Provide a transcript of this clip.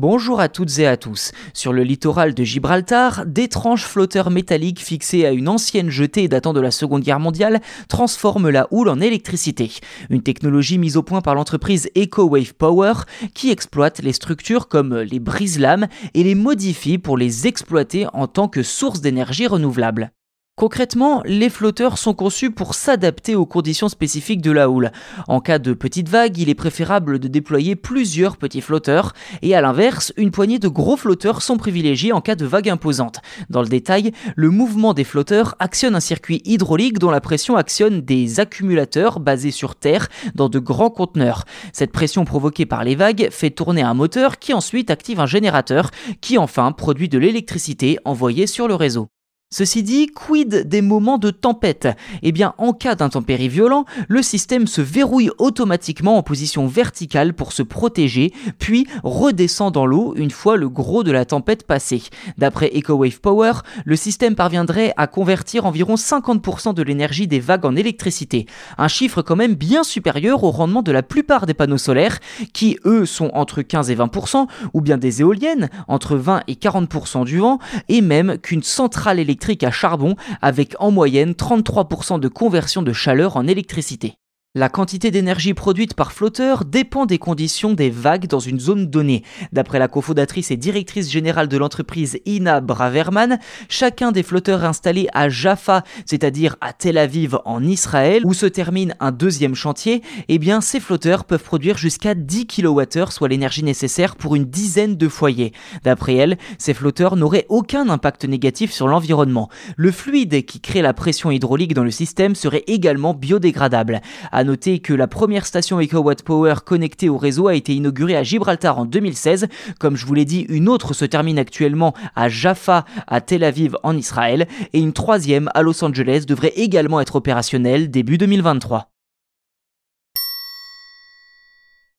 Bonjour à toutes et à tous. Sur le littoral de Gibraltar, d'étranges flotteurs métalliques fixés à une ancienne jetée datant de la Seconde Guerre mondiale transforment la houle en électricité. Une technologie mise au point par l'entreprise EcoWave Power qui exploite les structures comme les brise-lames et les modifie pour les exploiter en tant que source d'énergie renouvelable. Concrètement, les flotteurs sont conçus pour s'adapter aux conditions spécifiques de la houle. En cas de petite vague, il est préférable de déployer plusieurs petits flotteurs, et à l'inverse, une poignée de gros flotteurs sont privilégiés en cas de vague imposante. Dans le détail, le mouvement des flotteurs actionne un circuit hydraulique dont la pression actionne des accumulateurs basés sur Terre dans de grands conteneurs. Cette pression provoquée par les vagues fait tourner un moteur qui ensuite active un générateur qui enfin produit de l'électricité envoyée sur le réseau. Ceci dit, quid des moments de tempête? Eh bien, en cas d'intempérie violent, le système se verrouille automatiquement en position verticale pour se protéger, puis redescend dans l'eau une fois le gros de la tempête passé. D'après EcoWave Power, le système parviendrait à convertir environ 50% de l'énergie des vagues en électricité, un chiffre quand même bien supérieur au rendement de la plupart des panneaux solaires, qui eux sont entre 15 et 20%, ou bien des éoliennes, entre 20 et 40% du vent, et même qu'une centrale électrique à charbon avec en moyenne 33% de conversion de chaleur en électricité. La quantité d'énergie produite par flotteur dépend des conditions des vagues dans une zone donnée. D'après la cofondatrice et directrice générale de l'entreprise Ina Braverman, chacun des flotteurs installés à Jaffa, c'est-à-dire à Tel Aviv en Israël, où se termine un deuxième chantier, eh bien ces flotteurs peuvent produire jusqu'à 10 kWh, soit l'énergie nécessaire pour une dizaine de foyers. D'après elle, ces flotteurs n'auraient aucun impact négatif sur l'environnement. Le fluide qui crée la pression hydraulique dans le système serait également biodégradable. Noter que la première station EcoWatt Power connectée au réseau a été inaugurée à Gibraltar en 2016. Comme je vous l'ai dit, une autre se termine actuellement à Jaffa, à Tel Aviv en Israël, et une troisième à Los Angeles devrait également être opérationnelle début 2023.